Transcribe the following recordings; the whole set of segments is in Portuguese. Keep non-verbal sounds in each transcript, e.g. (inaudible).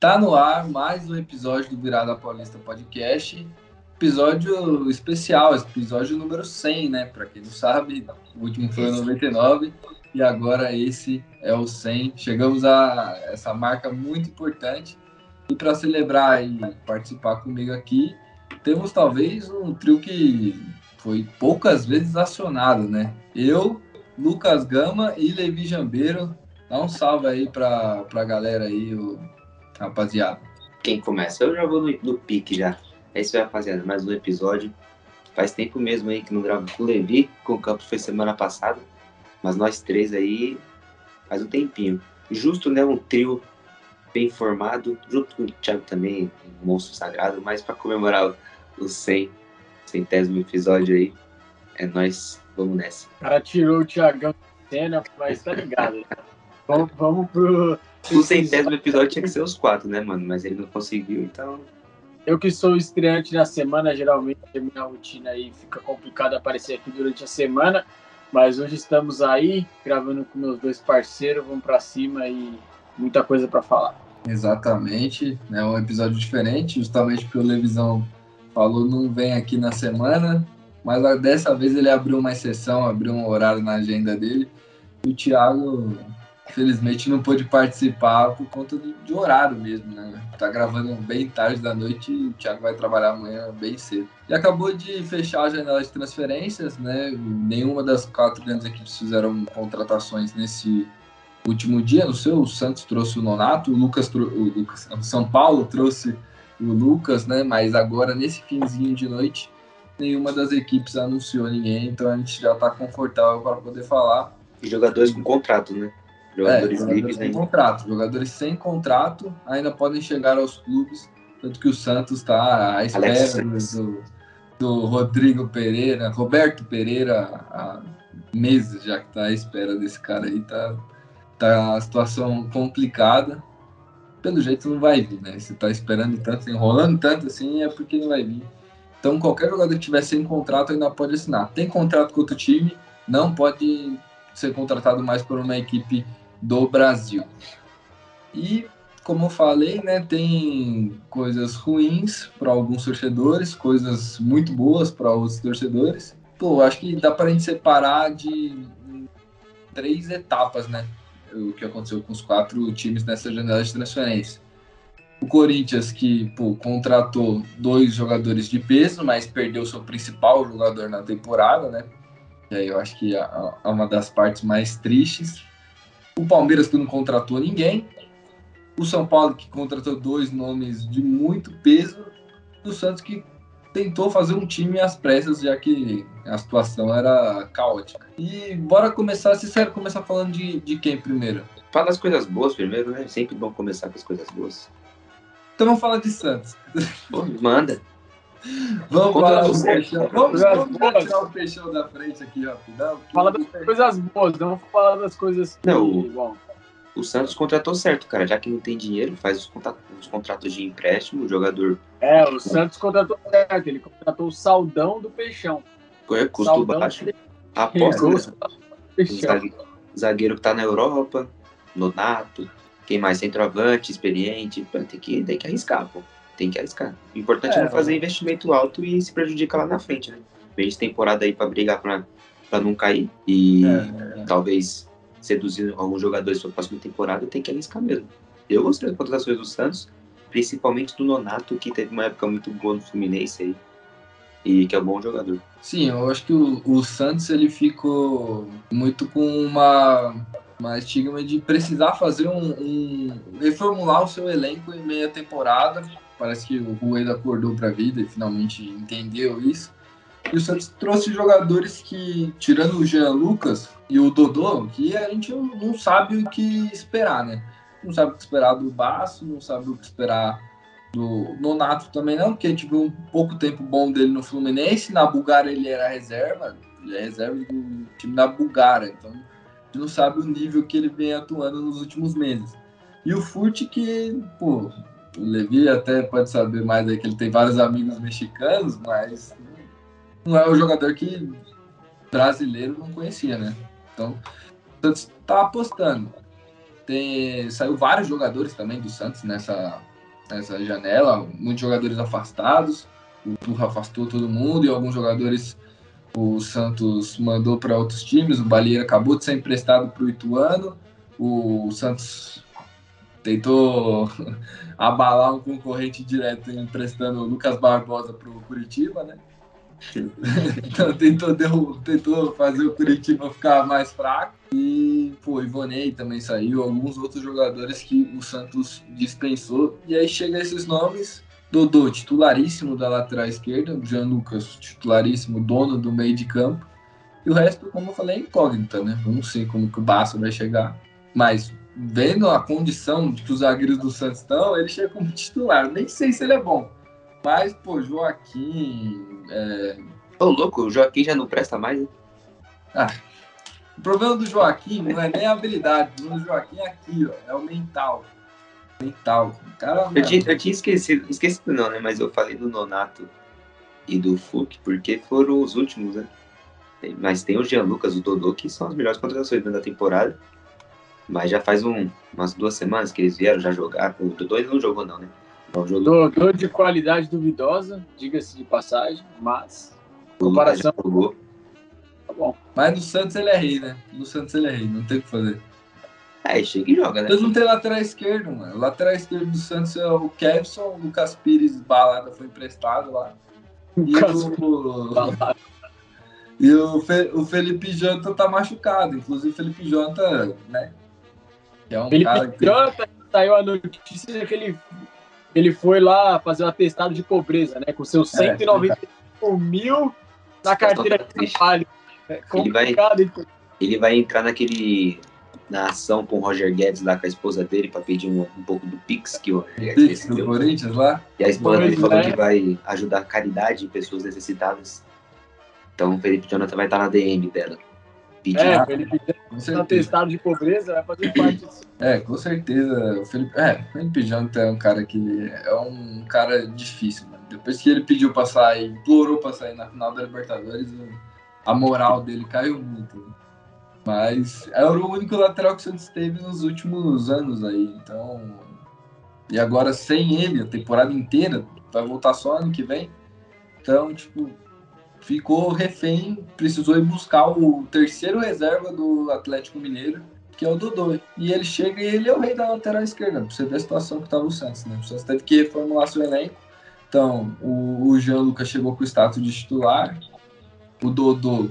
Tá no ar mais um episódio do Virada Paulista Podcast. Episódio especial, episódio número 100, né? Para quem não sabe, o último foi o 99 e agora esse é o 100. Chegamos a essa marca muito importante. E para celebrar e participar comigo aqui, temos talvez um trio que foi poucas vezes acionado, né? Eu, Lucas Gama e Levi Jambeiro. Dá um salve aí para a galera aí, o, rapaziada. Quem começa? Eu já vou no, no pique já. É isso aí, rapaziada. Mais um episódio. Faz tempo mesmo aí que não gravo com o Levi, com o Campos foi semana passada. Mas nós três aí faz um tempinho. Justo, né? Um trio bem formado, junto com o Thiago também, um monstro sagrado, mas para comemorar o 100, centésimo episódio aí, é nós, vamos nessa. O cara tirou o Thiagão de cena, mas tá ligado. vamos, vamos pro. O centésimo episódio tinha que ser os quatro, né, mano? Mas ele não conseguiu, então. Eu que sou estreante na semana, geralmente a minha rotina aí fica complicado aparecer aqui durante a semana. Mas hoje estamos aí, gravando com meus dois parceiros, vamos para cima e muita coisa para falar. Exatamente, é né? um episódio diferente, justamente porque o Levisão falou não vem aqui na semana, mas dessa vez ele abriu uma exceção, abriu um horário na agenda dele. E o Thiago, infelizmente, não pôde participar por conta de, de horário mesmo, né? Tá gravando bem tarde da noite e o Thiago vai trabalhar amanhã bem cedo. E acabou de fechar a janela de transferências, né? Nenhuma das quatro grandes equipes fizeram contratações nesse último dia. No seu, o Santos trouxe o Nonato, o Lucas, o Lucas, o São Paulo trouxe o Lucas, né? Mas agora nesse finzinho de noite nenhuma das equipes anunciou ninguém, então a gente já está confortável para poder falar. Jogadores com contrato, né? Jogadores, é, jogadores sem contrato. Jogadores sem contrato ainda podem chegar aos clubes, tanto que o Santos está à espera do, do, Rodrigo Pereira, Roberto Pereira, há meses já que está à espera desse cara aí, tá, tá a situação complicada. Pelo jeito não vai vir, né? Você está esperando tanto, enrolando tanto assim, é porque não vai vir. Então, qualquer jogador que tiver sem contrato ainda pode assinar. Tem contrato com outro time, não pode ser contratado mais por uma equipe do Brasil. E, como eu falei, né, tem coisas ruins para alguns torcedores, coisas muito boas para outros torcedores. Pô, acho que dá para a gente separar de três etapas, né? O que aconteceu com os quatro times nessa janela de transferência o Corinthians que pô, contratou dois jogadores de peso, mas perdeu seu principal jogador na temporada, né? E aí eu acho que é, é uma das partes mais tristes. O Palmeiras que não contratou ninguém. O São Paulo que contratou dois nomes de muito peso. E o Santos que tentou fazer um time às pressas, já que a situação era caótica. E bora começar, sincero, começar falando de, de quem primeiro? Fala as coisas boas primeiro, né? Sempre bom começar com as coisas boas. Então vamos falar de Santos. manda. Vamos falar do peixão. Vamos, vamos tirar o peixão da frente aqui, rapidão. Fala das coisas boas, não falar das coisas que... Não, o, o Santos contratou certo, cara. Já que não tem dinheiro, faz os, contratos, os contratos de empréstimo, o jogador... É, o Santos contratou certo. Ele contratou o saldão do peixão. É, custo saldão baixo. Aposta, é, né? (laughs) Zagueiro que tá na Europa, Nonato, quem mais centroavante, experiente, tem que, tem que arriscar, pô. Tem que arriscar. O importante é, é não fazer investimento alto e se prejudicar lá na frente, né? De temporada aí para brigar para não cair e é, é. talvez seduzir alguns jogadores para a próxima temporada, tem que arriscar mesmo. Eu gostei das contratações do Santos, principalmente do Nonato, que teve uma época muito boa no Fluminense aí e que é um bom jogador. Sim, eu acho que o, o Santos ele ficou muito com uma uma estigma de precisar fazer um, um, reformular o seu elenco em meia temporada. Parece que o Rueda acordou para a vida e finalmente entendeu isso. E o Santos trouxe jogadores que, tirando o Jean Lucas e o Dodô, que a gente não sabe o que esperar, né? Não sabe o que esperar do Baço, não sabe o que esperar do Nonato também não, porque a gente viu um pouco tempo bom dele no Fluminense, na Bulgária ele era reserva, ele é reserva do time da Bulgária, então gente não sabe o nível que ele vem atuando nos últimos meses. E o Furt que, pô, o Levi até pode saber mais aí que ele tem vários amigos mexicanos, mas não é o jogador que brasileiro não conhecia, né? Então, o Santos tá apostando. Tem, saiu vários jogadores também do Santos nessa, nessa janela, muitos jogadores afastados. O Turra afastou todo mundo e alguns jogadores o Santos mandou para outros times. O Balieira acabou de ser emprestado para o Ituano. O Santos tentou (laughs) abalar um concorrente direto emprestando o Lucas Barbosa para o Curitiba, né? (laughs) então tentou, deu, tentou fazer o Curitiba ficar mais fraco. E, pô, Ivonei também saiu, alguns outros jogadores que o Santos dispensou. E aí chega esses nomes. Dodô, titularíssimo da lateral esquerda. Jean Lucas, titularíssimo, dono do meio de campo. E o resto, como eu falei, é incógnita, né? Não sei como que o Basso vai chegar. Mas vendo a condição que os zagueiros do Santos estão, ele chega como titular. Nem sei se ele é bom. Mas, pô, Joaquim. É... Ô, louco, o Joaquim já não presta mais, né? Ah, o problema do Joaquim não é nem a habilidade, o problema do Joaquim é aqui, ó, é o mental. Mental. Cara, eu, tinha, eu tinha esquecido, esquecido não, né? Mas eu falei do Nonato e do Fuk, porque foram os últimos, né? Mas tem o Jean Lucas, o Dodô, que são as melhores contratações da temporada. Mas já faz um, umas duas semanas que eles vieram já jogar. O Dodô não jogou, não, né? Jogador de qualidade duvidosa, diga-se de passagem, mas. Comparação. Tá bom. Mas no Santos ele é rei, né? No Santos ele é rei, não tem o que fazer. É, chega e joga, né? Eles não tem lateral esquerdo, mano. O lateral esquerdo do Santos é o Kevson, o Lucas Pires Balada foi emprestado lá. E o, (laughs) e o, Fe... o Felipe Janta tá machucado. Inclusive o Felipe Janta, né? É um Felipe cara que... Saiu a notícia que ele ele foi lá fazer um atestado de pobreza, né? Com seus 195 é, mil na carteira de trabalho. É ele, vai, ele vai entrar naquele na ação com o Roger Guedes lá com a esposa dele para pedir um, um, pouco do Pix que o Roger Guedes do Corinthians lá. E a esposa dele falou é. que vai ajudar a caridade em pessoas necessitadas. Então o Felipe Jonathan vai estar na DM dela. Pedir é, Felipe Jonathan atestado de pobreza vai fazer parte disso. É, com certeza. O Felipe, é, Felipe Jonathan é um cara que é um cara difícil, mano. Depois que ele pediu pra sair, implorou pra sair na final da Libertadores, a moral dele caiu muito. Né? Mas era é o único lateral que o Santos teve nos últimos anos aí. Então. E agora sem ele, a temporada inteira, vai voltar só ano que vem. Então, tipo, ficou refém, precisou ir buscar o terceiro reserva do Atlético Mineiro que é o Dodô. E ele chega e ele é o rei da lateral esquerda, pra você ver a situação que estava o Santos, né? O Santos teve que reformular seu elenco. Então, o, o Jean Lucas chegou com o status de titular, o Dodô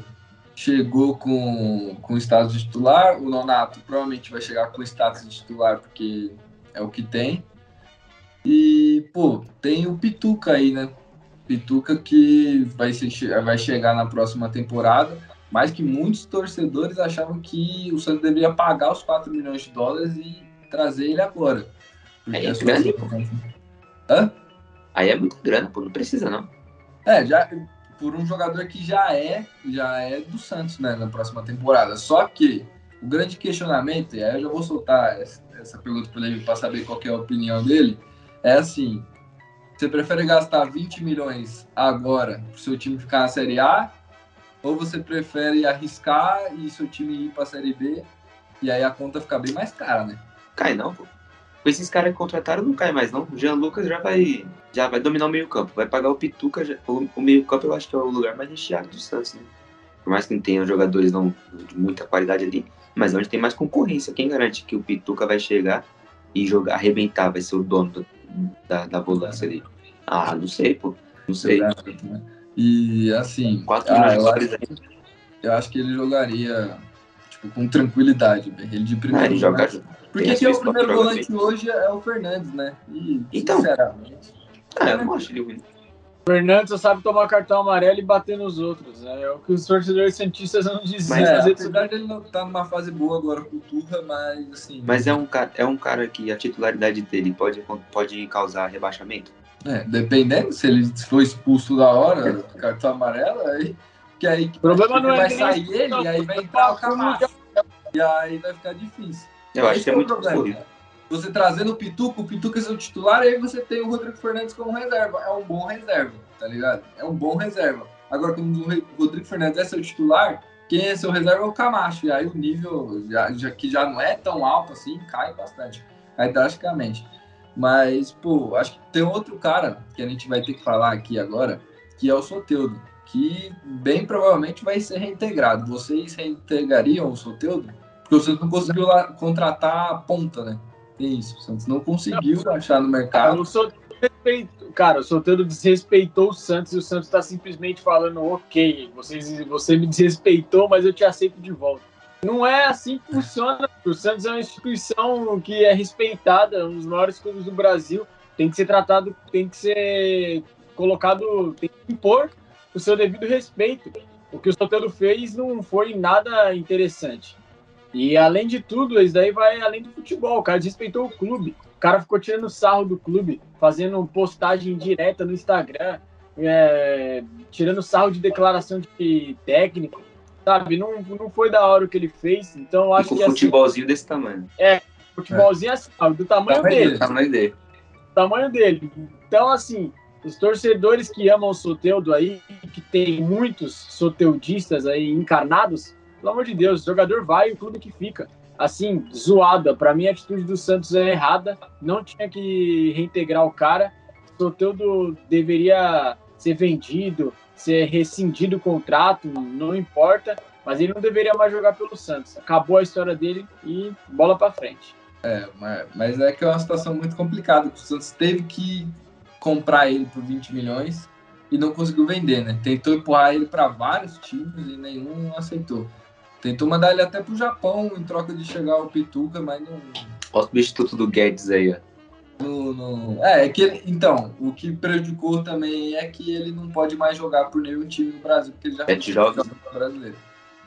chegou com, com o status de titular, o Nonato provavelmente vai chegar com o status de titular, porque é o que tem. E, pô, tem o Pituca aí, né? Pituca que vai, ser, vai chegar na próxima temporada mas que muitos torcedores achavam que o Santos deveria pagar os 4 milhões de dólares e trazer ele agora. Aí é grande, pô. Hã? Aí é muito grana, pô, não precisa não. É, já por um jogador que já é, já é do Santos, né, na próxima temporada. Só que o grande questionamento, e aí eu já vou soltar essa, essa pergunta para ele para saber qual é a opinião dele, é assim: você prefere gastar 20 milhões agora para o seu time ficar na Série A ou você prefere arriscar e seu time ir para a Série B e aí a conta fica bem mais cara, né? Cai não, pô. Com esses caras que contrataram não cai mais não. O Jean Lucas já vai já vai dominar o meio-campo, vai pagar o Pituca, já, o, o meio-campo eu acho que é o lugar mais recheado do Santos, né? Por mais que não tenha jogadores não de muita qualidade ali, mas onde tem mais concorrência, quem garante que o Pituca vai chegar e jogar, arrebentar, vai ser o dono do, da, da volância ali? Ah, não sei, pô. Não sei. Né? E assim. 4 ah, eu, acho, eu acho que ele jogaria tipo, com tranquilidade, ele de primeiro. Ah, ele joga, Porque que o primeiro volante hoje é o Fernandes, né? E, então, sinceramente. Ah, eu não acho ele ruim. Fernandes só sabe tomar cartão amarelo e bater nos outros. Né? É o que os torcedores cientistas não diziam. Mas, é, apesar dele não estar tá numa fase boa agora com o Turra, mas assim. Mas é um, é um cara que a titularidade dele pode, pode causar rebaixamento. É, dependendo, se ele for expulso da hora, cartão amarelo, aí. Que aí o problema não é vai sair ele, e aí vai entrar o Camacho. E aí vai ficar difícil. Eu acho que é, é muito problema. Você trazendo o Pituca, o Pituca é seu titular, e aí você tem o Rodrigo Fernandes como reserva. É um bom reserva, tá ligado? É um bom reserva. Agora, quando o Rodrigo Fernandes é seu titular, quem é seu reserva é o Camacho. E aí o nível, já, já, que já não é tão alto assim, cai bastante, cai drasticamente. Mas, pô, acho que tem outro cara que a gente vai ter que falar aqui agora, que é o Soteudo, que bem provavelmente vai ser reintegrado. Vocês reintegrariam o Soteudo? Porque Santos não conseguiu lá contratar a ponta, né? Tem isso. O Santos não conseguiu não, achar no mercado. Cara, o Soteudo desrespeitou o Santos e o Santos está simplesmente falando, ok, vocês, você me desrespeitou, mas eu te aceito de volta. Não é assim que funciona. O Santos é uma instituição que é respeitada, um dos maiores clubes do Brasil. Tem que ser tratado, tem que ser colocado, tem que impor o seu devido respeito. O que o Soteldo fez não foi nada interessante. E além de tudo, isso daí vai além do futebol. O cara desrespeitou o clube. O cara ficou tirando sarro do clube, fazendo postagem direta no Instagram, é, tirando sarro de declaração de técnico sabe? Não, não foi da hora o que ele fez, então eu acho com que... Um futebolzinho assim, desse tamanho. É, futebolzinho é. assim, do tamanho, tamanho dele. Tamanho dele. Tamanho dele. Então, assim, os torcedores que amam o Soteudo aí, que tem muitos soteudistas aí encarnados, pelo amor de Deus, o jogador vai e o clube que fica. Assim, zoada. Para mim, a atitude do Santos é errada. Não tinha que reintegrar o cara. O Soteudo deveria ser vendido, ser rescindido o contrato, não importa, mas ele não deveria mais jogar pelo Santos. Acabou a história dele e bola para frente. É, mas é que é uma situação muito complicada. O Santos teve que comprar ele por 20 milhões e não conseguiu vender, né? Tentou empurrar ele para vários times e nenhum aceitou. Tentou mandar ele até pro Japão em troca de chegar ao Pituca, mas não. Olha o substituto do Guedes aí, ó. No, no... É, é que ele... então, o que prejudicou também é que ele não pode mais jogar por nenhum time no Brasil, porque ele já é jogos brasileiro.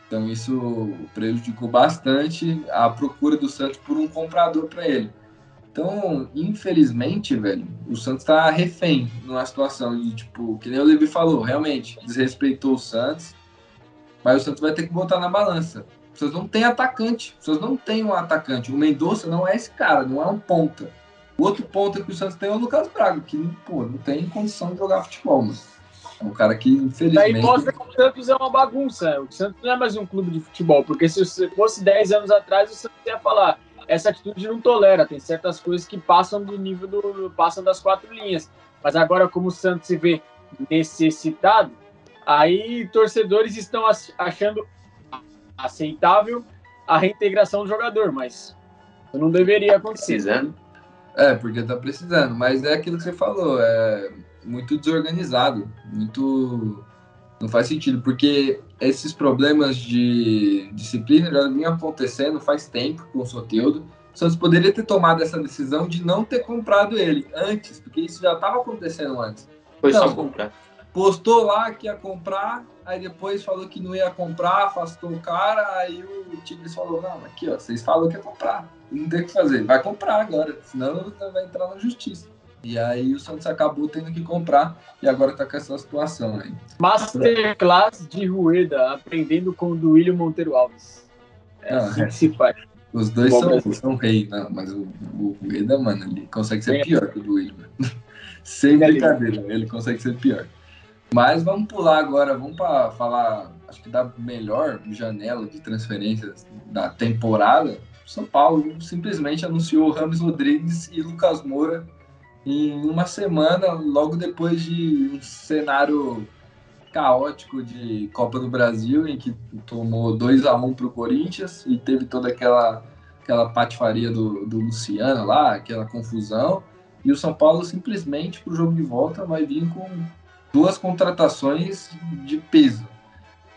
Então isso prejudicou bastante a procura do Santos por um comprador para ele. Então, infelizmente, velho, o Santos tá refém numa situação de, tipo, que nem o Levi falou, realmente, desrespeitou o Santos, mas o Santos vai ter que botar na balança. O Santos não tem atacante, o Santos não tem um atacante. O Mendonça não é esse cara, não é um ponta. O outro ponto que o Santos tem é o Lucas Braga, que pô, não tem condição de jogar futebol, mas é um cara que, infelizmente. Daí mostra que o Santos é uma bagunça. O Santos não é mais um clube de futebol, porque se fosse 10 anos atrás, o Santos ia falar: essa atitude não tolera, tem certas coisas que passam do nível do. passam das quatro linhas. Mas agora, como o Santos se vê necessitado, aí torcedores estão achando aceitável a reintegração do jogador, mas não deveria acontecer. Precisando. É, porque tá precisando, mas é aquilo que você falou, é muito desorganizado, muito. Não faz sentido, porque esses problemas de disciplina já vinham acontecendo faz tempo com o Soteudo. O Santos poderia ter tomado essa decisão de não ter comprado ele antes, porque isso já estava acontecendo antes. Foi então, só comprar. Postou lá que ia comprar, aí depois falou que não ia comprar, afastou o cara, aí o Tigres falou, não, aqui ó, vocês falaram que ia comprar não tem o que fazer. Vai comprar agora, senão vai entrar na justiça. E aí o Santos acabou tendo que comprar e agora tá com essa situação aí. Masterclass de Rueda, aprendendo com o do William Monteiro Alves. É não, assim é. que se faz. Os dois são, são rei, não, mas o, o Rueda, mano, ele consegue ser pior que o do William. (laughs) Sem brincadeira, ele consegue ser pior. Mas vamos pular agora, vamos para falar, acho que da melhor janela de transferências da temporada, são Paulo simplesmente anunciou Ramos Rodrigues e Lucas Moura em uma semana, logo depois de um cenário caótico de Copa do Brasil, em que tomou 2 a 1 para o Corinthians e teve toda aquela, aquela patifaria do, do Luciano lá, aquela confusão. E o São Paulo simplesmente, para o jogo de volta, vai vir com duas contratações de peso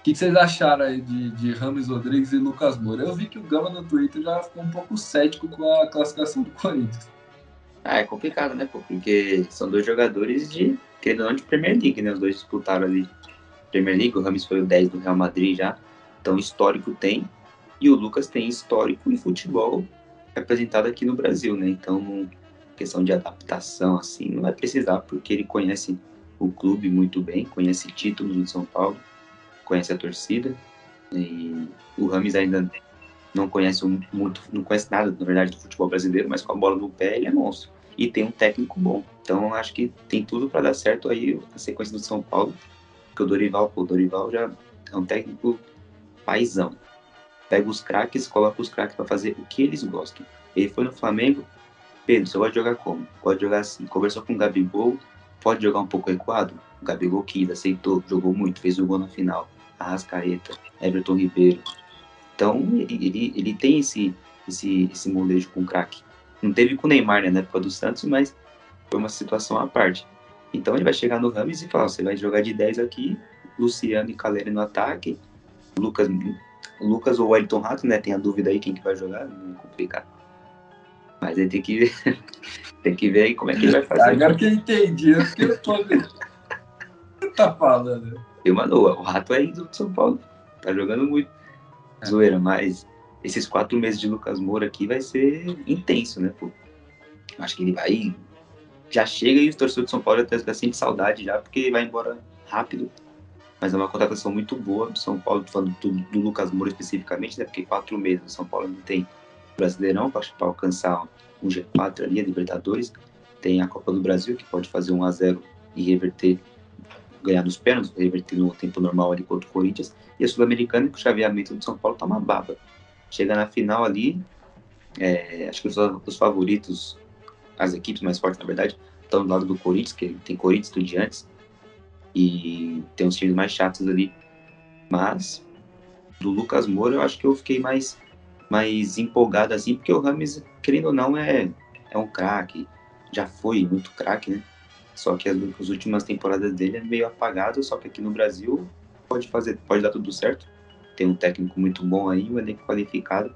que, que vocês acharam aí de, de Ramos Rodrigues e Lucas Moura? Eu vi que o Gama no Twitter já ficou um pouco cético com a classificação do Corinthians. Ah, é complicado, né, pô? Porque são dois jogadores de, querendo ou não, de Premier League, né? Os dois disputaram ali Premier League. O Ramos foi o 10 do Real Madrid já. Então, histórico tem. E o Lucas tem histórico em futebol representado aqui no Brasil, né? Então, questão de adaptação, assim, não vai precisar, porque ele conhece o clube muito bem, conhece títulos do São Paulo conhece a torcida. E o Rames ainda não conhece muito, não conhece nada, na verdade, do futebol brasileiro, mas com a bola no pé ele é monstro. E tem um técnico bom. Então acho que tem tudo para dar certo aí a sequência do São Paulo. Porque o Dorival, o Dorival já é um técnico paizão. Pega os craques, coloca os craques para fazer o que eles gostam. Ele foi no Flamengo, Pedro, você gosta de jogar como? Pode jogar assim. Conversou com o Gabigol, pode jogar um pouco equado? O Gabigol quis, aceitou, jogou muito, fez o gol no final. Arrascaeta, Everton Ribeiro. Então, ele, ele, tem esse, esse, esse molejo com craque. Não teve com o Neymar né, na época do Santos, mas foi uma situação à parte. Então ele vai chegar no Rames e falar: você vai jogar de 10 aqui, Luciano e Caleri no ataque, Lucas, Lucas ou Wellington Rato, né? Tem a dúvida aí quem que vai jogar, não complicado. Mas ele tem que ver, (laughs) tem que ver aí como é que ele vai fazer. Agora que eu entendi, eu fiquei todo. Você tá falando? Eu, mano, o Rato é ídolo de São Paulo. Tá jogando muito. É. Zoeira, mas esses quatro meses de Lucas Moura aqui vai ser intenso, né, pô? Acho que ele vai. Já chega e o torcedor de São Paulo até já sente saudade já, porque vai embora rápido. Mas é uma contratação muito boa do São Paulo, falando do, do Lucas Moura especificamente, né? Porque quatro meses o São Paulo não tem Brasileirão para alcançar um G4 ali, a Libertadores. Tem a Copa do Brasil, que pode fazer um a 0 e reverter, ganhar nos pênaltis, reverter no tempo normal ali contra o Corinthians. E a Sul-Americana, que o chaveamento do São Paulo tá uma baba. Chega na final ali, é, acho que os, os, favoritos, as equipes mais fortes, na verdade, estão do lado do Corinthians, que tem Corinthians, Estudiantes, e tem uns times mais chatos ali. Mas, do Lucas Moura, eu acho que eu fiquei mais, mais empolgado assim, porque o Rames, querendo ou não, é, é um craque, já foi muito craque, né? Só que as, as últimas temporadas dele é meio apagado, só que aqui no Brasil pode fazer, pode dar tudo certo. Tem um técnico muito bom aí, um elenco qualificado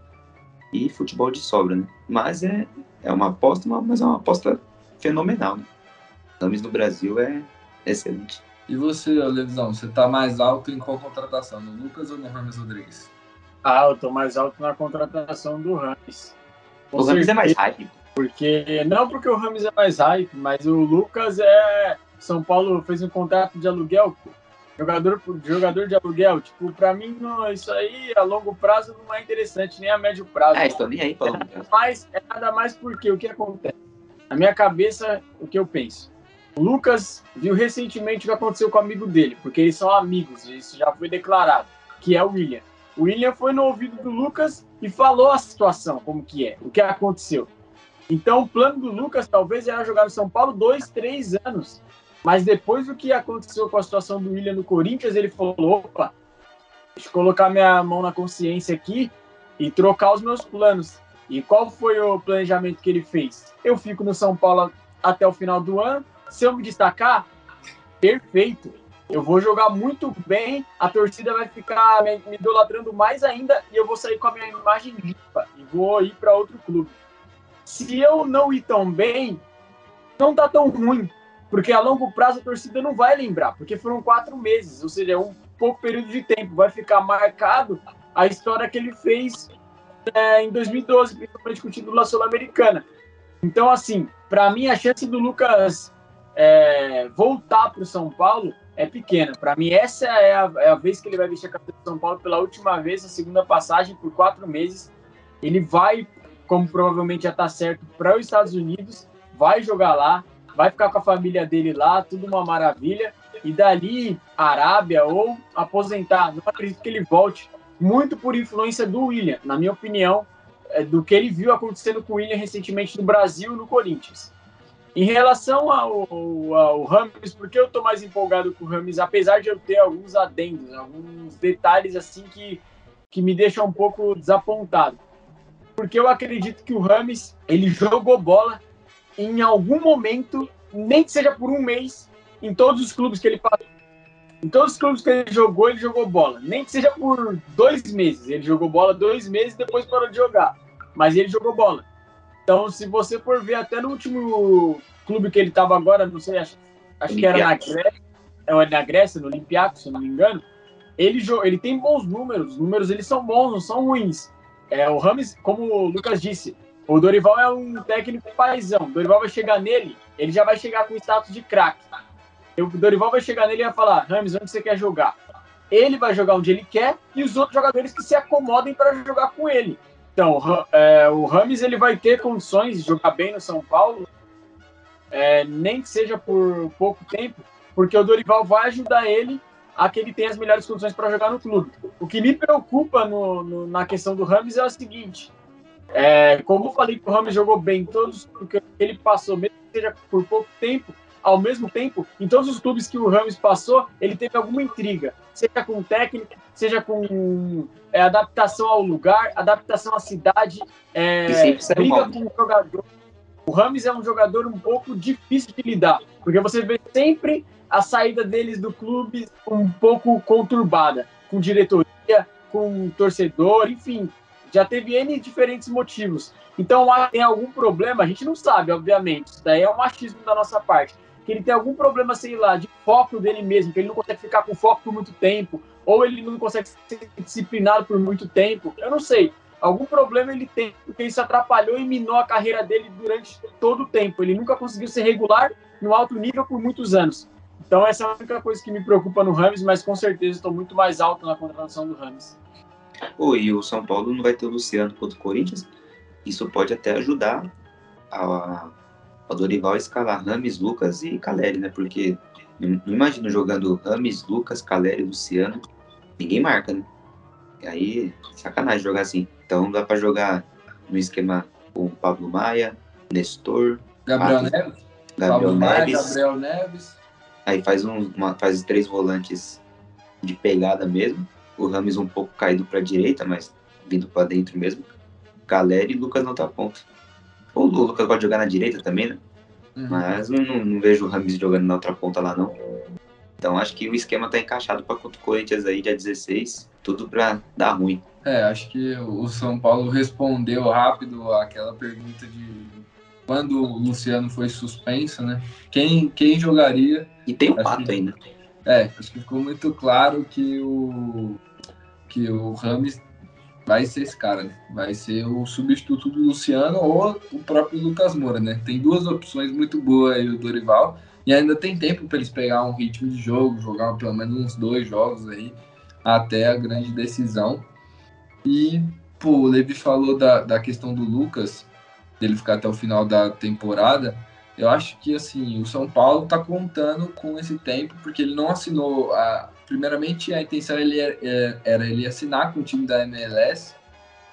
e futebol de sobra, né? Mas é, é uma aposta, mas é uma aposta fenomenal, né? Nomes no Brasil é excelente. E você, Levisão, você tá mais alto em qual contratação? No Lucas ou no Rames Rodrigues? Ah, eu tô mais alto na contratação do Rames. o Rames é mais hype. Porque, não porque o Rames é mais hype, mas o Lucas é. São Paulo fez um contrato de aluguel Jogador, jogador de aluguel, tipo, pra mim, não, isso aí a longo prazo não é interessante, nem a médio prazo. É, estou nem aí prazo. Mas, é nada mais porque o que acontece? Na minha cabeça, o que eu penso? O Lucas viu recentemente o que aconteceu com o amigo dele, porque eles são amigos, isso já foi declarado, que é o William. O William foi no ouvido do Lucas e falou a situação, como que é, o que aconteceu. Então, o plano do Lucas talvez era jogar no São Paulo dois, três anos mas depois do que aconteceu com a situação do William no Corinthians, ele falou: opa, deixa eu colocar minha mão na consciência aqui e trocar os meus planos. E qual foi o planejamento que ele fez? Eu fico no São Paulo até o final do ano. Se eu me destacar, perfeito. Eu vou jogar muito bem, a torcida vai ficar me, me idolatrando mais ainda e eu vou sair com a minha imagem limpa e vou ir para outro clube. Se eu não ir tão bem, não tá tão ruim, porque a longo prazo a torcida não vai lembrar, porque foram quatro meses, ou seja, é um pouco período de tempo. Vai ficar marcado a história que ele fez é, em 2012, principalmente com o título da Sul-Americana. Então, assim, para mim, a chance do Lucas é, voltar para o São Paulo é pequena. Para mim, essa é a, é a, vez que ele vai vestir a camisa do São Paulo pela última vez, a segunda passagem por quatro meses. Ele vai, como provavelmente já está certo, para os Estados Unidos, vai jogar lá, vai ficar com a família dele lá, tudo uma maravilha. E dali, Arábia ou aposentar. Não acredito que ele volte, muito por influência do William, na minha opinião, é, do que ele viu acontecendo com o William recentemente no Brasil e no Corinthians. Em relação ao, ao, Rames, porque eu estou mais empolgado com o Rames, apesar de eu ter alguns adendos, alguns detalhes assim que, que me deixam um pouco desapontado. Porque eu acredito que o Rames, ele jogou bola em algum momento, nem que seja por um mês, em todos os clubes que ele passou. Em todos os clubes que ele jogou, ele jogou bola. Nem que seja por dois meses. Ele jogou bola dois meses e depois parou de jogar. Mas ele jogou bola. Então, se você for ver até no último clube que ele estava agora, não sei, acho, acho que era na Grécia, é, na Grécia, no Olympiacos, se não me engano, ele, ele tem bons números. Os números eles são bons, não são ruins. É, o Rames, como o Lucas disse, o Dorival é um técnico paizão. O Dorival vai chegar nele, ele já vai chegar com status de craque. O Dorival vai chegar nele e vai falar: Rames, onde você quer jogar? Ele vai jogar onde ele quer e os outros jogadores que se acomodem para jogar com ele. Então, é, o Rames ele vai ter condições de jogar bem no São Paulo, é, nem que seja por pouco tempo, porque o Dorival vai ajudar ele a que ele tem as melhores condições para jogar no clube. O que me preocupa no, no, na questão do Rames é o seguinte: é, como eu falei que o Rames jogou bem todos porque ele passou, mesmo que seja por pouco tempo, ao mesmo tempo, em todos os clubes que o Rames passou, ele teve alguma intriga, seja com técnica, seja com é, adaptação ao lugar, adaptação à cidade, é, briga com o jogador. O Rames é um jogador um pouco difícil de lidar, porque você vê sempre a saída deles do clube um pouco conturbada, com diretoria, com torcedor, enfim, já teve N diferentes motivos. Então, tem algum problema, a gente não sabe, obviamente, isso daí é um machismo da nossa parte, que ele tem algum problema, sei lá, de foco dele mesmo, que ele não consegue ficar com foco por muito tempo, ou ele não consegue ser disciplinado por muito tempo, eu não sei. Algum problema ele tem, porque isso atrapalhou e minou a carreira dele durante todo o tempo. Ele nunca conseguiu ser regular no alto nível por muitos anos. Então essa é a única coisa que me preocupa no Rams, mas com certeza estou muito mais alto na contratação do Rams. Oh, e o São Paulo não vai ter o Luciano contra o Corinthians? Isso pode até ajudar a, a Dorival escalar Rames, Lucas e Caleri, né? Porque não, não imagino jogando Rames, Lucas, Caleri, Luciano. Ninguém marca, né? E aí, sacanagem jogar assim. Então dá para jogar no esquema com Pablo Maia, Nestor, Gabriel Neves, Gabriel Pablo Neves. Maia, Gabriel Neves. Aí faz, um, uma, faz três volantes de pegada mesmo. O Rames um pouco caído para direita, mas vindo para dentro mesmo. Caleri e Lucas na outra ponta. Ou o Lucas pode jogar na direita também, né? Uhum. Mas não, não, vejo o Rames jogando na outra ponta lá, não. Então acho que o esquema tá encaixado para contra o Corinthians aí, dia 16. Tudo para dar ruim. É, acho que o São Paulo respondeu rápido aquela pergunta de quando o Luciano foi suspenso, né? Quem, quem jogaria? E tem o Acho Pato que- ainda. É, acho que ficou muito claro que o que o Rames vai ser esse cara, né? Vai ser o substituto do Luciano ou o próprio Lucas Moura, né? Tem duas opções muito boas aí o Dorival e ainda tem tempo para eles pegar um ritmo de jogo, jogar pelo menos uns dois jogos aí até a grande decisão. E pô, o Levi falou da, da questão do Lucas, dele ficar até o final da temporada. Eu acho que assim, o São Paulo está contando com esse tempo, porque ele não assinou. A... Primeiramente, a intenção ele era, era ele assinar com o time da MLS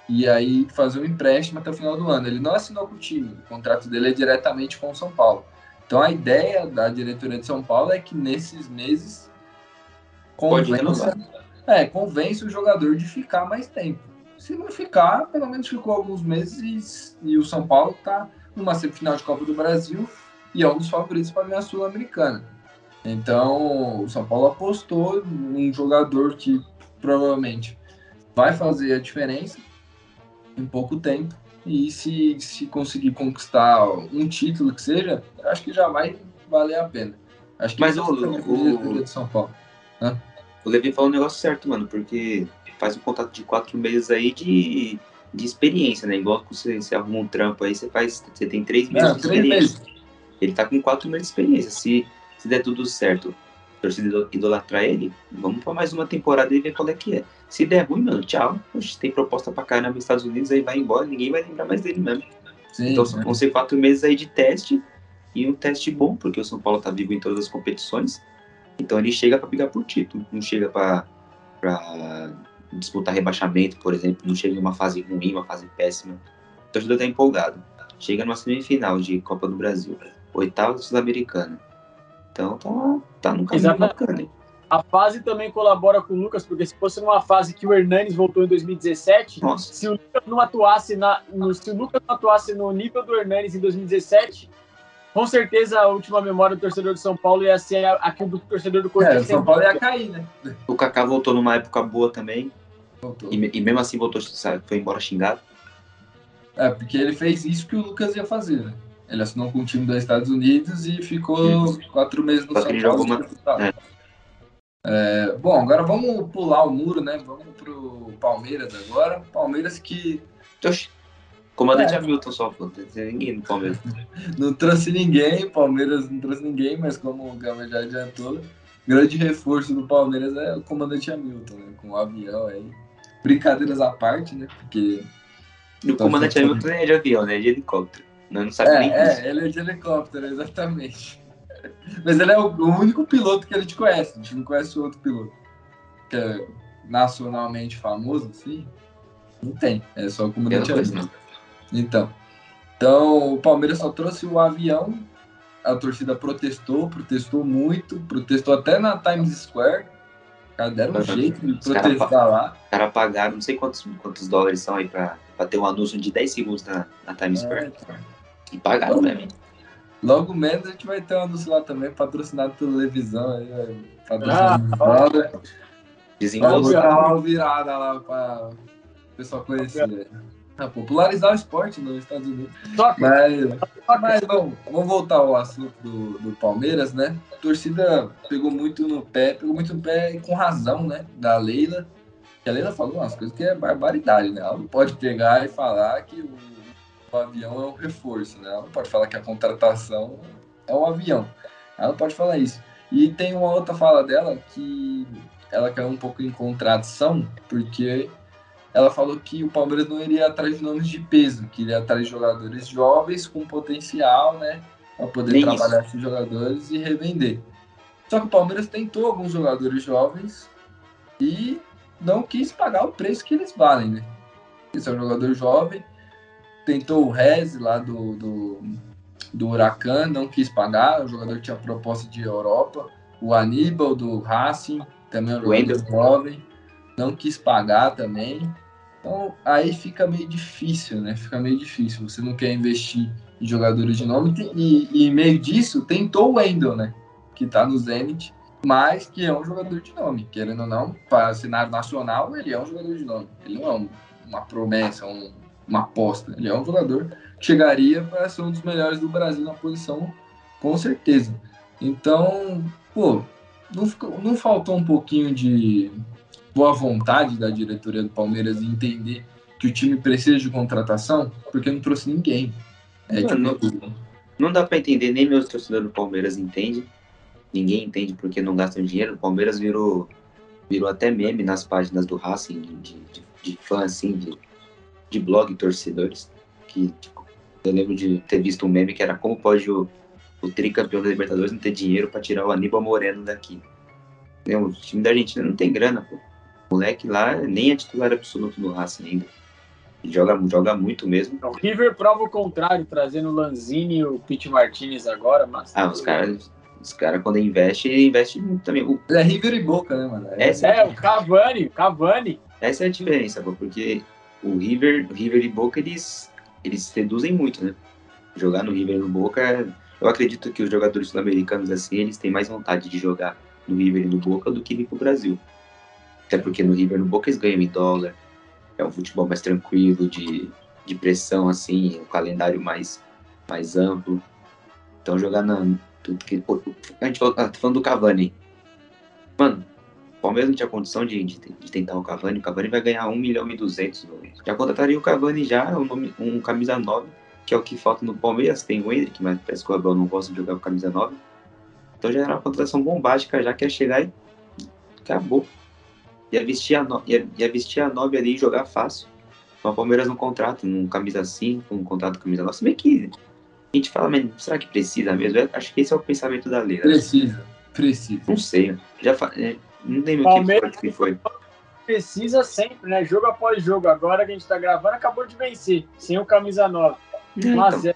e aí fazer um empréstimo até o final do ano. Ele não assinou com o time, o contrato dele é diretamente com o São Paulo. Então a ideia da diretoria de São Paulo é que nesses meses convença, é, convence o jogador de ficar mais tempo. Se não ficar, pelo menos ficou alguns meses e, e o São Paulo está numa semifinal de Copa do Brasil e é um dos favoritos para a Sul-Americana. Então, o São Paulo apostou num jogador que provavelmente vai fazer a diferença em pouco tempo. E se, se conseguir conquistar um título que seja, acho que já vai valer a pena. Acho que Mas essa o- o- de São Paulo. O Levi falou um negócio certo, mano, porque faz um contrato de quatro meses aí de, de experiência, né? Igual que você, você arruma um trampo aí, você faz. Você tem três meses Não, de experiência. meses. Ele tá com quatro meses de experiência. Se, se der tudo certo, a torcida ido- idolatrar ele, vamos pra mais uma temporada e ver qual é que é. Se der ruim, mano, tchau. Oxe, tem proposta pra caramba nos Estados Unidos, aí vai embora, ninguém vai lembrar mais dele mesmo. Sim, Então né? vão ser quatro meses aí de teste e um teste bom, porque o São Paulo tá vivo em todas as competições. Então ele chega para brigar por título, não chega para disputar rebaixamento, por exemplo, não chega em uma fase ruim, uma fase péssima. O torcedor tá empolgado. Chega numa semifinal de Copa do Brasil, oitava sul-americana. Então tá, tá num caminho Exatamente. bacana. hein? A fase também colabora com o Lucas, porque se fosse numa fase que o Hernanes voltou em 2017, Nossa, se o Lucas não atuasse na, no, se o Lucas não atuasse no nível do Hernanes em 2017, com certeza a última memória do torcedor de São Paulo ia ser a, a que o do torcedor do É, Corinthians São tem. Paulo ia cair, né? o Kaká voltou numa época boa também, Voltou. e, e mesmo assim voltou, sabe, foi embora xingado. É, porque ele fez isso que o Lucas ia fazer, né? Ele assinou com o time dos Estados Unidos e ficou quatro meses no Só São Paulo. uma- é. É, bom, agora vamos pular o muro, né? Vamos pro Palmeiras agora. Palmeiras que Oxi, comandante É. Hamilton só, pô, não tem ninguém no Palmeiras. (laughs) não trouxe ninguém, Palmeiras não trouxe ninguém, mas como o Gama já adiantou, grande reforço do Palmeiras é o comandante Hamilton, né? Com o avião aí. Brincadeiras à parte, né? Porque E o Então, comandante (laughs) Hamilton é de avião, né? É de helicóptero. Não, não sabe nem É, isso. é, ele é de helicóptero, exatamente. Mas ele é o, único piloto que a gente conhece. A gente não conhece outro piloto. Que é nacionalmente famoso, assim. Não tem. É só o comandante Então. Então, o Palmeiras só trouxe o avião. A torcida protestou, protestou muito, protestou até na Times Square. Cara, deram um jeito de protestar cara, lá. Os caras pagaram não sei quantos, quantos dólares são aí pra, pra ter um anúncio de 10 segundos na, na Times é, Square. Então. E pagaram mesmo. Logo menos a gente vai ter um anúncio lá também, patrocinado pela televisão. Aí, patrocinado ah, Desenvolver. uma virada lá para o pessoal conhecer. Ah, popularizar o esporte nos Estados Unidos. Mas, mas vamos, vamos voltar ao assunto do, do Palmeiras, né? A torcida pegou muito no pé, pegou muito no pé e com razão, né? Da Leila. Que a Leila falou umas coisas que é barbaridade, né? Ela não pode pegar e falar que o, o avião é um reforço, né? Ela não pode falar que a contratação é um avião. Ela não pode falar isso. E tem uma outra fala dela que ela caiu um pouco em contradição, porque ela falou que o Palmeiras não iria atrás de nomes de peso, que iria atrás de jogadores jovens com potencial, né? Para poder trabalhar isso. esses jogadores e revender. Só que o Palmeiras tentou alguns jogadores jovens e não quis pagar o preço que eles valem, né? Esse é um jogador jovem, tentou o Rez lá do, do, do Huracan, não quis pagar, o jogador tinha proposta de Europa, o Aníbal do Racing, também é um jogador jovem, não quis pagar também. Então aí fica meio difícil, né? Fica meio difícil. Você não quer investir em jogadores de nome. E, e em meio disso, tentou o Wendel, né? Que tá no Zenit, mas que é um jogador de nome. Querendo ou não, para cenário nacional, ele é um jogador de nome. Ele não é um, uma promessa, um, uma aposta. Ele é um jogador que chegaria para ser um dos melhores do Brasil na posição, com certeza. Então, pô, não, ficou, não faltou um pouquinho de boa vontade da diretoria do Palmeiras em entender que o time precisa de contratação? Porque não trouxe ninguém. É, não, tipo... não, não dá para entender, nem meus torcedores do Palmeiras entendem. Ninguém entende porque não gastam dinheiro. O Palmeiras virou, virou até meme nas páginas do Racing, de, de, de fã, assim, de, de blog torcedores. Que tipo, eu lembro de ter visto um meme que era como pode o, o tricampeão da Libertadores não ter dinheiro para tirar o Aníbal Moreno daqui. O time da Argentina não tem grana, pô. O moleque lá nem é titular absoluto do Racing ainda. Ele joga, joga muito mesmo. O River prova o contrário, trazendo o Lanzini e o Pete Martinez agora, mas. Ah, os caras. Os caras, quando investem, investem muito também. O... É River e Boca, né, mano? É, é, é o Cavani, Cavani. Essa é a diferença, pô, porque o River, River e Boca, eles, eles reduzem muito, né? Jogar no River e no Boca eu acredito que os jogadores sul-americanos, assim, eles têm mais vontade de jogar no River e no Boca do que vir pro Brasil. Até porque no River e no Boca eles ganham em dólar, é um futebol mais tranquilo, de, de pressão, assim, um calendário mais, mais amplo. Então jogar na. A gente tô falando do Cavani. Mano, Palmeiras não tinha condição de, de, de, tentar o Cavani. O Cavani vai ganhar 1 milhão e 200. Já contrataria o Cavani já, um, um camisa 9 que é o que falta no Palmeiras. Tem o Hendrick, mas parece que o Abel não gosta de jogar com camisa 9. Então já era uma contratação bombástica, já quer chegar e acabou. Ia vestir a, no... ia, ia vestir a 9 ali e jogar fácil. Então o Palmeiras não contrata, um camisa 5, um contrato camisa 9. Se bem que a gente fala, mas será que precisa mesmo? Eu acho que esse é o pensamento da lei. Né? Precisa, precisa. Não sei, já fa... É, não tem muito que foi. Precisa sempre, né? Jogo após jogo. Agora que a gente tá gravando, acabou de vencer, sem o camisa 9. Mas é.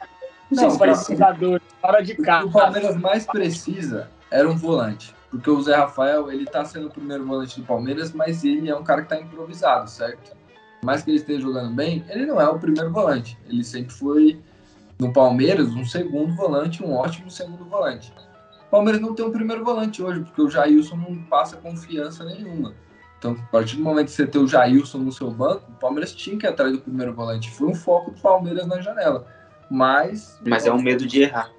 Não, precisador, fora de carro. O Palmeiras mais precisa era um volante. Porque o Zé Rafael, ele tá sendo o primeiro volante do Palmeiras, mas ele é um cara que tá improvisado, certo? Mais que ele esteja jogando bem, ele não é o primeiro volante. Ele sempre foi, no Palmeiras, um segundo volante, um ótimo segundo volante. O Palmeiras não tem um primeiro volante hoje, porque o Jailson não passa confiança nenhuma. Então, a partir do momento que você ter o Jailson no seu banco, o Palmeiras tinha que ir atrás do primeiro volante. Foi um foco do Palmeiras na janela. Mas. Mas é um medo de errar.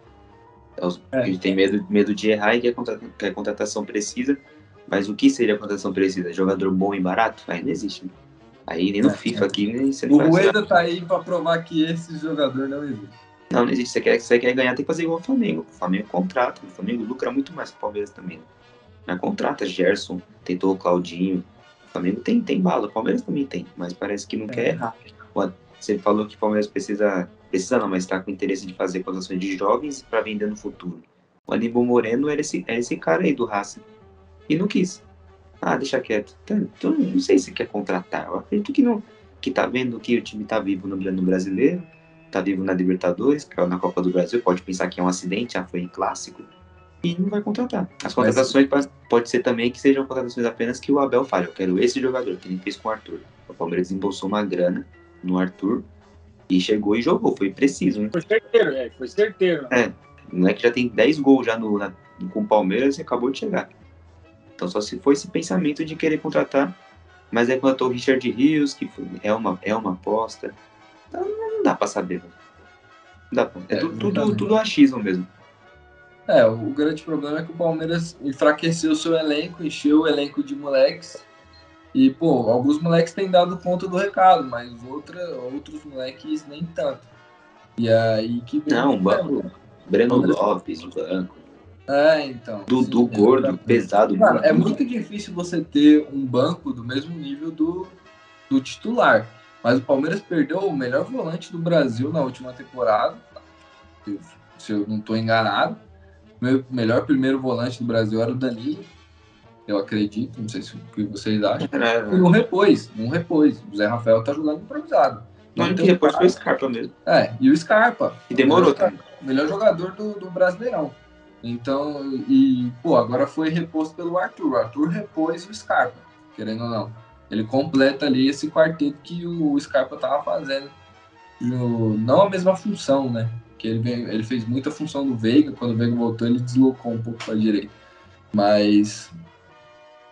É. Ele tem medo, medo de errar e que a, que a contratação precisa. Mas o que seria a contratação precisa? Jogador bom e barato? Aí não existe. Né? Aí nem no é, FIFA é. aqui nem você O Rueda tá aí para provar que esse jogador não existe. Não, não existe. Você quer, você quer ganhar, tem que fazer igual o Flamengo. O Flamengo contrata. O Flamengo lucra muito mais que o Palmeiras também. Né? Na contrata, Gerson, tentou o Claudinho. O Flamengo tem, tem bala, o Palmeiras também tem, mas parece que não é. quer errar. Você falou que o Palmeiras precisa, precisa não, mas está com interesse de fazer contratações de jovens para vender no futuro. O Aníbal Moreno era esse, era esse cara aí do Racing. E não quis. Ah, deixa quieto. Então, então, não sei se quer contratar. Eu acredito que não. Que tá vendo que o time tá vivo no, no brasileiro, tá vivo na Libertadores, que é na Copa do Brasil, pode pensar que é um acidente, já foi em clássico. E não vai contratar. As contratações Mas... pode ser também que sejam contratações apenas que o Abel fale. Eu quero esse jogador, que ele fez com o Arthur. O Palmeiras embolsou uma grana no Arthur e chegou e jogou. Foi preciso, né? Foi certeiro, é. Foi certeiro. É. Não é que já tem 10 gols já no, na, com o Palmeiras e acabou de chegar. Então só se foi esse pensamento de querer contratar. Mas aí contratou o Richard Rios, que foi, é, uma, é uma aposta. Então não dá pra saber. Não dá pra, é, é tudo, tudo, tudo achismo mesmo. É, o grande problema é que o Palmeiras enfraqueceu o seu elenco, encheu o elenco de moleques. E, pô, alguns moleques têm dado conta do recado, mas outra, outros moleques nem tanto. E aí que. Não, banco. Breno Lopes, banco. É, então. Dudu sim, gordo, é pesado. Mano, é muito difícil você ter um banco do mesmo nível do, do titular. Mas o Palmeiras perdeu o melhor volante do Brasil na última temporada. Se eu não estou enganado. Meu melhor primeiro volante do Brasil era o Danilo. Eu acredito, não sei se o que vocês acham. É, é. E não repôs, não repôs. O Zé Rafael tá jogando improvisado. Não, não que repôs foi o Scarpa mesmo. É, e o Scarpa. E demorou também. Melhor jogador do, do Brasileirão. Então, e, pô, agora foi reposto pelo Arthur. O Arthur repôs o Scarpa, querendo ou não. Ele completa ali esse quarteto que o Scarpa tava fazendo. No, não a mesma função, né? Que ele, ele fez muita função do Veiga. Quando o Veiga voltou, ele deslocou um pouco para direita. Mas,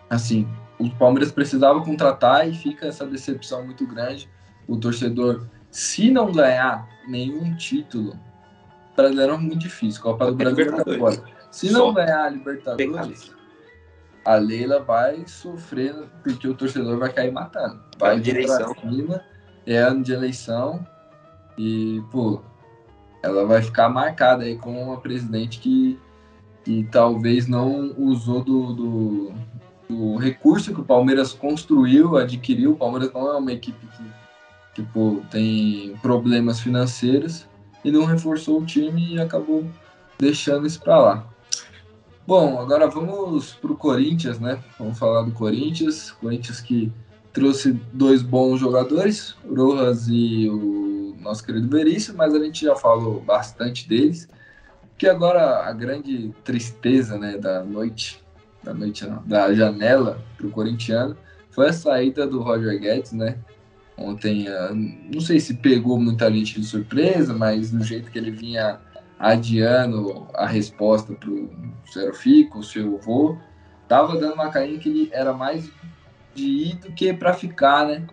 assim, o Palmeiras precisava contratar e fica essa decepção muito grande. O torcedor, se não ganhar nenhum título Brasileiro é muito difícil. Copa do Brasil tá fora. Se não ganhar a Libertadores, a Leila vai sofrer porque o torcedor vai cair matando. Vai de eleição. Cima, é ano de eleição e, pô, ela vai ficar marcada aí como uma presidente que, que talvez não usou do, do, do recurso que o Palmeiras construiu, adquiriu. O Palmeiras não é uma equipe que, que pô, tem problemas financeiros e não reforçou o time e acabou deixando isso para lá. Bom, agora vamos para o Corinthians, né? Vamos falar do Corinthians. Corinthians que trouxe dois bons jogadores, o Rojas e o nosso querido Veríssimo, mas a gente já falou bastante deles. Que agora a grande tristeza né, da noite, da noite não, da janela para o corintiano, foi a saída do Roger Guedes, né? Ontem, ah, não sei se pegou muita gente de surpresa, mas do jeito que ele vinha adiando a resposta para o Zero Fico, o seu avô, tava dando uma carinha que ele era mais de ir do que para ficar, né?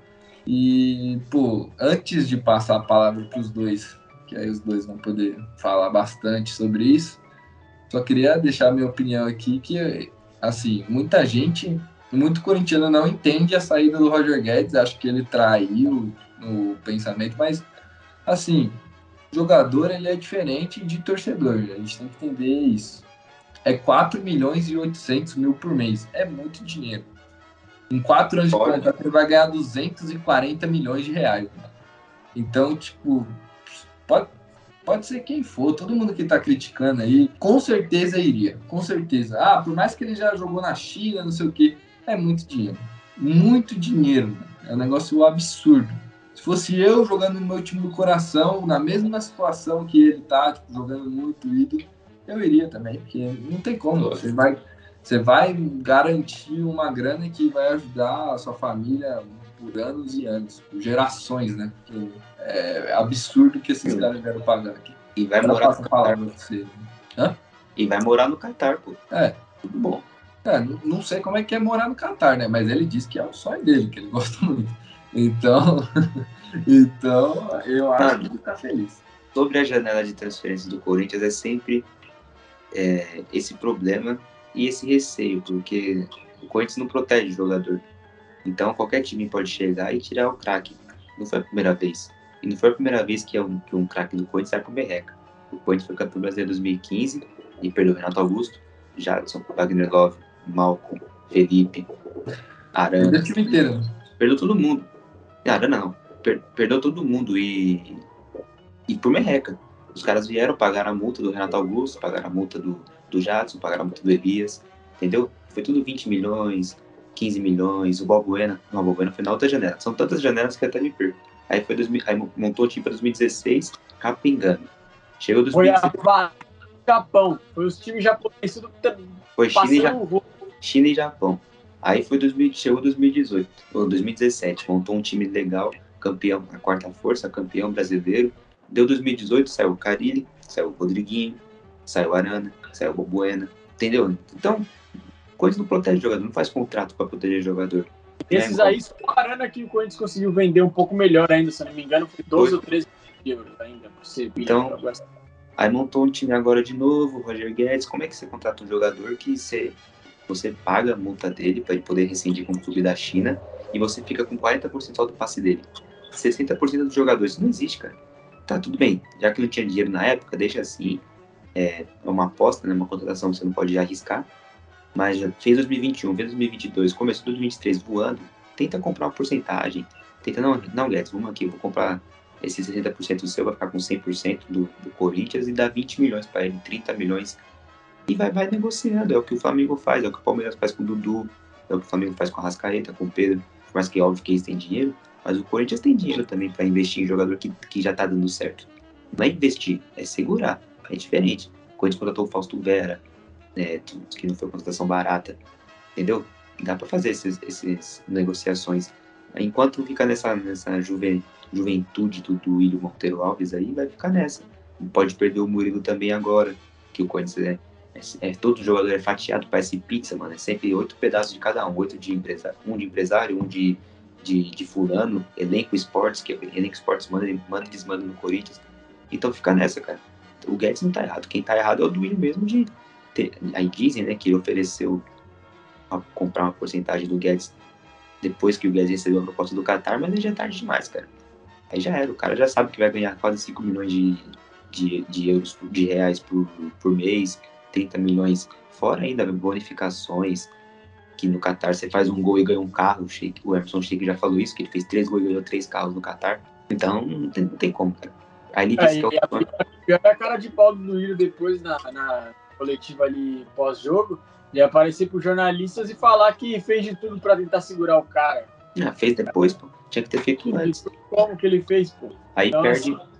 E, pô, antes de passar a palavra para os dois, que aí os dois vão poder falar bastante sobre isso, só queria deixar minha opinião aqui que, assim, muita gente muito corintiano não entende a saída do Roger Guedes, acho que ele traiu no pensamento, mas assim, jogador ele é diferente de torcedor, a gente tem que entender isso. É 4 milhões e 800 mil por mês, é muito dinheiro. Em 4 anos de contrato ele vai ganhar 240 milhões de reais. Então, tipo, pode, pode ser quem for, todo mundo que tá criticando aí, com certeza iria, com certeza. Ah, por mais que ele já jogou na China, não sei o que, é muito dinheiro. Muito dinheiro. É um negócio absurdo. Se fosse eu jogando no meu time do coração, na mesma situação que ele tá, tipo, jogando muito ídolo, eu iria também, porque não tem como. Você vai, você vai garantir uma grana que vai ajudar a sua família por anos e anos, por gerações, né? Porque é absurdo que esses caras vieram pagar aqui. E vai morar no Qatar. Você. Hã? E vai morar no Qatar, pô. É. Tudo bom. É, não sei como é que é morar no Catar, né? Mas ele disse que é o sonho dele, que ele (laughs) gosta muito. Então, (laughs) então eu acho que ele tá feliz. Sobre a janela de transferência do Corinthians é sempre é, esse problema e esse receio, porque o Corinthians não protege o jogador. Então qualquer time pode chegar e tirar o craque. Não foi a primeira vez. E não foi a primeira vez que, é um, que um craque do Corinthians sai pro Merreca. O Corinthians foi campeão brasileiro em 2015 e perdeu o Renato Augusto, Jadson, Wagner Love, Malcom, Felipe, Arana. Perdeu o time inteiro. Perdeu todo mundo. Arana não. Per perdeu todo mundo e. E por merreca. Os caras vieram, pagaram a multa do Renato Augusto, pagaram a multa do, do Jadson, pagaram a multa do Elias, entendeu? Foi tudo 20 milhões, 15 milhões, o Balbuena, não, o Balbuena foi na outra janela. São tantas janelas que até me perco. Aí foi 2000, aí montou o time para 2016, capengando. Chegou 2016. Foi a Japão, foi os times japoneses tudo Foi China e, Japão. China e Japão. Aí foi 2000, chegou 2018, ou 2017, montou um time legal, campeão, a quarta força, campeão brasileiro. Deu 2018, saiu o Carilli, saiu o Rodriguinho, saiu o Arana, saiu o Bobuena, entendeu? Então, coisa não protege o jogador, não faz contrato para proteger o jogador. Esses aí, só o Arana que o Corinthians conseguiu vender um pouco melhor ainda, se não me engano, foi 12 foi. ou 13 euros ainda. Você então, aí montou um time agora de novo, Roger Guedes. Como é que você contrata um jogador que você, você paga a multa dele para ele poder rescindir com o clube da China e você fica com 40% do passe dele? 60% dos jogadores. Isso não existe, cara. Tá, tudo bem. Já que não tinha dinheiro na época, deixa assim. É, é uma aposta, né? Uma contratação que você não pode arriscar. Mas já fez 2021, fez 2022, começou 2023 voando. Tenta comprar uma porcentagem. Tenta, não, não, Guedes, vamos aqui, vou comprar esse 60% do seu, vai ficar com 100% do, do Corinthians e dá 20 milhões para ele, 30 milhões. E vai, vai negociando. É o que o Flamengo faz, é o que o Palmeiras faz com o Dudu, é o que o Flamengo faz com a Rascaeta, com o Pedro. Por mais que óbvio que eles têm dinheiro, mas o Corinthians tem dinheiro também para investir em jogador que, que já tá dando certo. Não é investir, é segurar. É diferente. O Corinthians contratou o Fausto Vera, né, que não foi contratação barata, entendeu? Dá para fazer essas esses negociações. Enquanto fica nessa, nessa juve, juventude do, do William Monteiro Alves aí, vai ficar nessa. Pode perder o Murilo também agora, que o Corinthians é, é, é todo jogador é fatiado, parece pizza, mano. É sempre oito pedaços de cada um, oito de empresário, um de empresário, um de de, de fulano, elenco esportes, que elenco esportes manda, manda eles mandam no Corinthians. Então fica nessa, cara. O Guedes não tá errado. Quem tá errado é o Duílio mesmo de ter. Aí dizem, né, que ele ofereceu a comprar uma porcentagem do Guedes depois que o Guedes recebeu a proposta do Qatar, mas aí já é tarde demais, cara. Aí já era, o cara já sabe que vai ganhar quase 5 milhões de, de, de euros, de reais por, por mês, 30 milhões, fora ainda bonificações, que no Qatar você faz um gol e ganha um carro. O, Sheik, o Emerson Sheik já falou isso, que ele fez três gols e ganhou três carros no Qatar. Então, não tem, não tem como, cara. Aí ele disse é, que é o... a, a cara de pau do Luíro depois na, na coletiva ali pós-jogo de aparecer para jornalistas e falar que fez de tudo para tentar segurar o cara. Ah, fez depois, pô. Tinha que ter feito antes. Como que ele fez, pô? Aí Nossa. perde, perde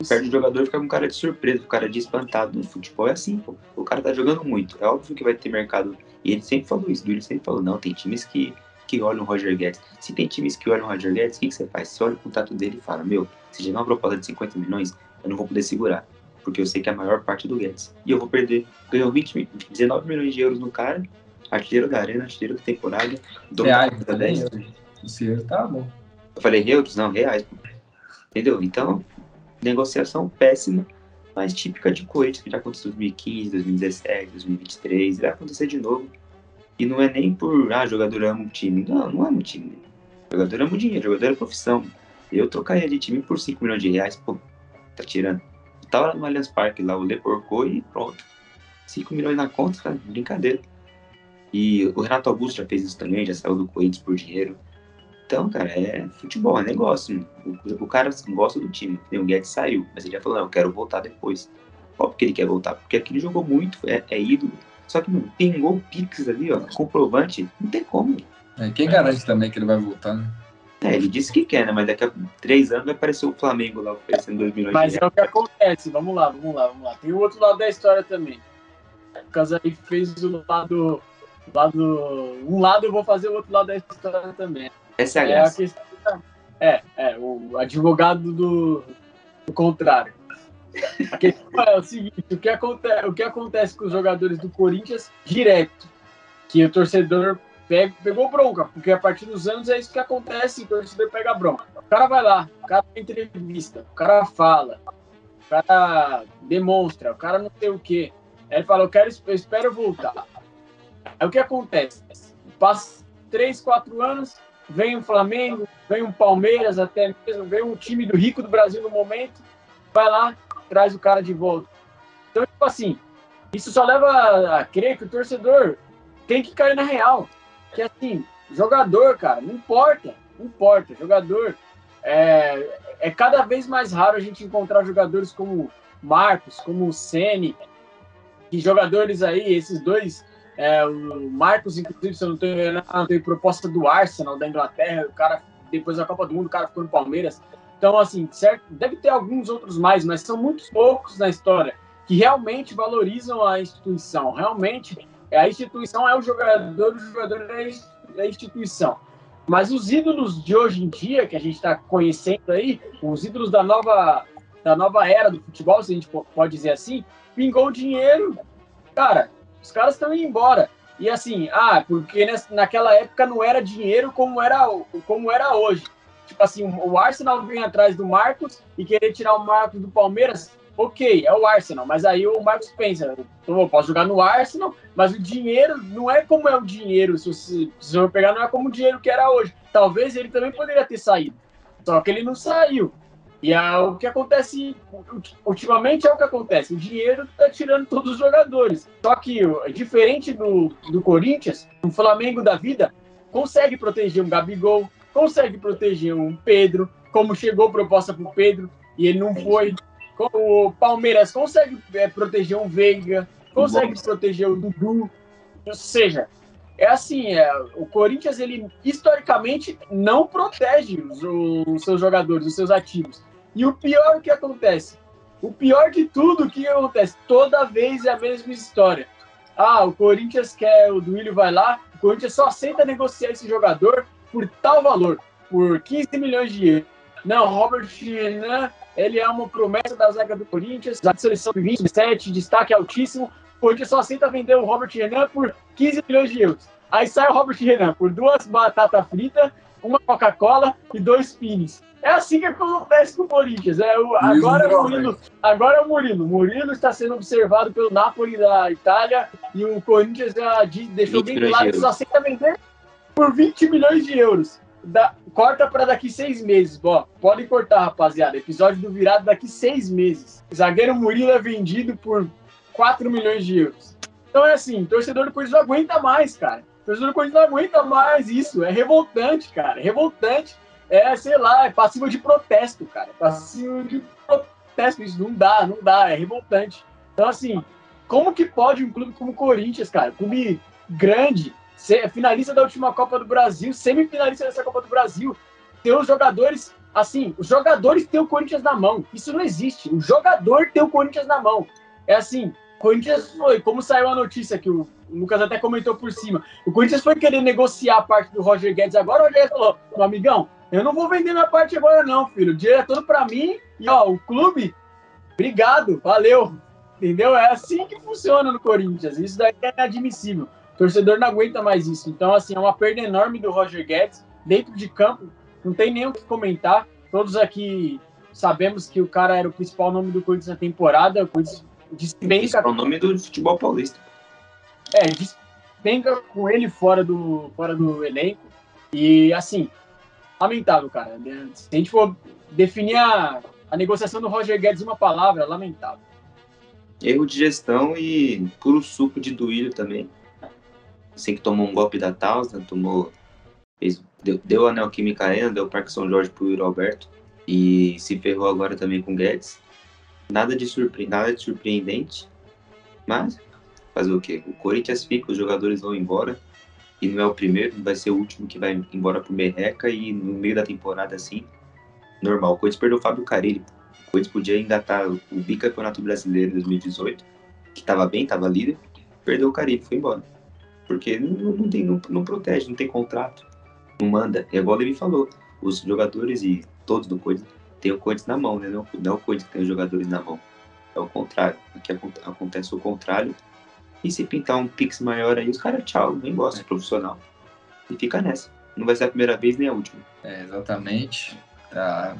o jogador fica com cara de surpresa, o cara de espantado. No futebol é assim, pô. O cara tá jogando muito. É óbvio que vai ter mercado e ele sempre falou isso, ele sempre falou, não, tem times que, que olham o Roger Guedes. Se tem times que olham o Roger Guedes, o que, que você faz? Você olha o contato dele e fala, meu, se chegar uma proposta de 50 milhões, eu não vou poder segurar. Porque eu sei que é a maior parte do Guedes. E eu vou perder. Ganhou 20, 19 milhões de euros no cara, artilheiro da arena, artilheiro da temporada. Reais também, o tá bom. Eu falei euros? Não, reais. Entendeu? Então, negociação péssima mais típica de Corinthians, que já aconteceu em 2015, 2017, 2023, vai acontecer de novo. E não é nem por, ah, jogador ama o time. Não, não ama o time. Jogador ama o dinheiro, jogador é profissão. Eu trocaria de time por 5 milhões de reais, pô, tá tirando. Eu tava lá no Allianz Parque, lá, o Lê porcou e pronto. 5 milhões na conta, tá? Brincadeira. E o Renato Augusto já fez isso também, já saiu do Corinthians por dinheiro. Então, cara, é futebol, é negócio. O, o cara gosta do time. O Guedes saiu, mas ele já falou, não, eu quero voltar depois. Óbvio que ele quer voltar, porque aquele jogou muito, é, é ídolo. Só que, mano, pingou o Pix ali, ó, comprovante, não tem como. É, quem garante também que ele vai voltar, né? É, ele disse que quer, né? Mas daqui a três anos vai aparecer o Flamengo lá oferecendo 2 milhões Mas de reais. é o que acontece, vamos lá, vamos lá, vamos lá. Tem o outro lado da história também. O Casaí fez o lado, lado. Um lado eu vou fazer o outro lado da história também. Essa é a graça. É, é, é, o advogado do, do contrário. A questão é o seguinte: o que, acontece, o que acontece com os jogadores do Corinthians direto? Que o torcedor pega, pegou bronca, porque a partir dos anos é isso que acontece: o torcedor pega bronca. O cara vai lá, o cara tem entrevista, o cara fala, o cara demonstra, o cara não sei o quê. Aí ele fala: Eu, quero, eu espero voltar. Aí o que acontece? Passa três, quatro anos, vem o Flamengo, vem o Palmeiras até mesmo, vem um time do rico do Brasil no momento, vai lá, traz o cara de volta. Então, tipo assim, isso só leva a crer que o torcedor tem que cair na real. Que assim, jogador, cara, não importa, não importa. Jogador é, é cada vez mais raro a gente encontrar jogadores como Marcos, como o Sene, que jogadores aí, esses dois, é, o Marcos, inclusive, se eu não tenho enganado, tem proposta do Arsenal da Inglaterra, o cara, depois da Copa do Mundo, o cara ficou no Palmeiras. Então, assim, certo, deve ter alguns outros mais, mas são muitos poucos na história que realmente valorizam a instituição. Realmente, a instituição é o jogador, o jogador é a instituição. Mas os ídolos de hoje em dia, que a gente está conhecendo aí, os ídolos da nova, da nova era do futebol, se a gente pode dizer assim, pingou dinheiro, cara, os caras estão indo embora. E assim, ah, porque naquela época não era dinheiro como era, como era hoje. Tipo assim, o Arsenal vem atrás do Marcos e querer tirar o Marcos do Palmeiras, ok, é o Arsenal, mas aí o Marcos pensa, eu posso jogar no Arsenal, mas o dinheiro não é como é o dinheiro, se você, se você pegar, não é como o dinheiro que era hoje. Talvez ele também poderia ter saído, só que ele não saiu. E é o que acontece, ultimamente é o que acontece, o dinheiro está tirando todos os jogadores. Só que, diferente do, do Corinthians, o Flamengo da vida consegue proteger um Gabigol, consegue proteger um Pedro, como chegou proposta para o Pedro e ele não foi o Palmeiras consegue é, proteger o Veiga, consegue proteger o Dudu. Ou seja, é assim, é, o Corinthians, ele historicamente não protege os, os, seus jogadores, os seus ativos. E o pior que acontece? O pior de tudo, que acontece? Toda vez é a mesma história. Ah, o Corinthians quer, o Duílio vai lá, o Corinthians só aceita negociar esse jogador por tal valor, por 15 milhões de euros. Não, Robert Renan ele é uma promessa da zaga do Corinthians, da seleção de 27, destaque altíssimo. O Corinthians só aceita vender o Robert Renan por 15 milhões de euros. Aí sai o Robert Renan por duas batatas fritas, uma Coca-Cola e dois pines. É assim que acontece com o Corinthians. É o, agora, é o Murilo, agora é o Murilo. Murilo está sendo observado pelo Napoli da Itália e o Corinthians já deixou bem claro que só aceita vender por 20 milhões de euros. Da, corta para daqui seis meses. Bom, pode cortar, rapaziada. Episódio do virado daqui seis meses. Zagueiro Murilo é vendido por 4 milhões de euros. Então é assim, torcedor do Corinthians não aguenta mais, cara. torcedor do Corinthians não aguenta mais isso. É revoltante, cara. É revoltante. É, sei lá, é passivo de protesto, cara. É passivo de protesto. Isso não dá, não dá. É revoltante. Então, assim, como que pode um clube como o Corinthians, cara? Um clube grande, finalista da última Copa do Brasil, semifinalista dessa Copa do Brasil. Ter os jogadores, assim, os jogadores têm o Corinthians na mão. Isso não existe. O jogador tem o Corinthians na mão. É assim, o Corinthians foi, como saiu a notícia que o Lucas até comentou por cima, o Corinthians foi querer negociar a parte do Roger Guedes agora, o Roger Guedes falou, meu amigão, eu não vou vender minha parte agora não, filho, o dinheiro é todo para mim e ó, o clube, obrigado, valeu, entendeu? É assim que funciona no Corinthians, isso daí é inadmissível. O torcedor não aguenta mais isso. Então, assim, é uma perda enorme do Roger Guedes. Dentro de campo, não tem nem o que comentar. Todos aqui sabemos que o cara era o principal nome do Corinthians na temporada. O Corinthians despenca. É o nome do futebol paulista. É, despenca com ele fora do, fora do elenco. E, assim, lamentável, cara. Se a gente for definir a, a negociação do Roger Guedes uma palavra, lamentável. Erro de gestão e puro suco de Duílio também assim que tomou um golpe da Tausa, tomou. Fez, deu, deu anel química ainda, deu o Parque São Jorge pro Yuri Alberto e se ferrou agora também com Guedes. Nada de, surpre, nada de surpreendente, mas fazer o quê? O Corinthians fica, os jogadores vão embora e não é o primeiro, vai ser o último que vai embora pro Merreca e no meio da temporada assim, normal. O Corinthians perdeu o Fábio Carilli. O Corinthians podia engatar o bicampeonato brasileiro em 2018, que estava bem, estava líder, perdeu o Carilli, foi embora. Porque não, não, tem, não, não protege, não tem contrato, não manda. É igual ele falou, os jogadores e todos do Corinthians têm o Corinthians na mão, né? Não, não é o Corinthians que tem os jogadores na mão. É o contrário. Aqui acontece o contrário. E se pintar um pix maior aí, os caras, tchau, nem gosta de profissional. E fica nessa. Não vai ser a primeira vez nem a última. É, exatamente. Tá.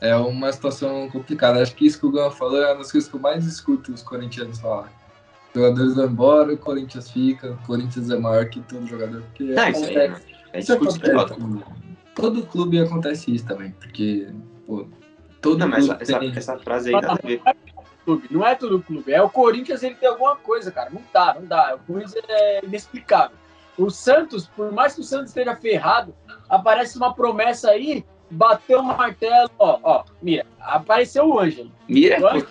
É uma situação complicada. Acho que isso que o Gama falou é uma das coisas que eu mais escuto os corintianos falar jogadores vão embora, o Corinthians fica, o Corinthians é maior que todo jogador. Porque não, isso aí é, é isso acontece, todo clube acontece isso também, porque pô, todo não, mas essa, tem... essa, frase aí nada a ver. Não é todo clube, é o Corinthians ele tem alguma coisa, cara. Não dá, não dá. O Corinthians é inexplicável. O Santos, por mais que o Santos esteja ferrado, aparece uma promessa aí, bateu o martelo, ó, ó, mira, apareceu o Ângelo. Mira? O Ângelo,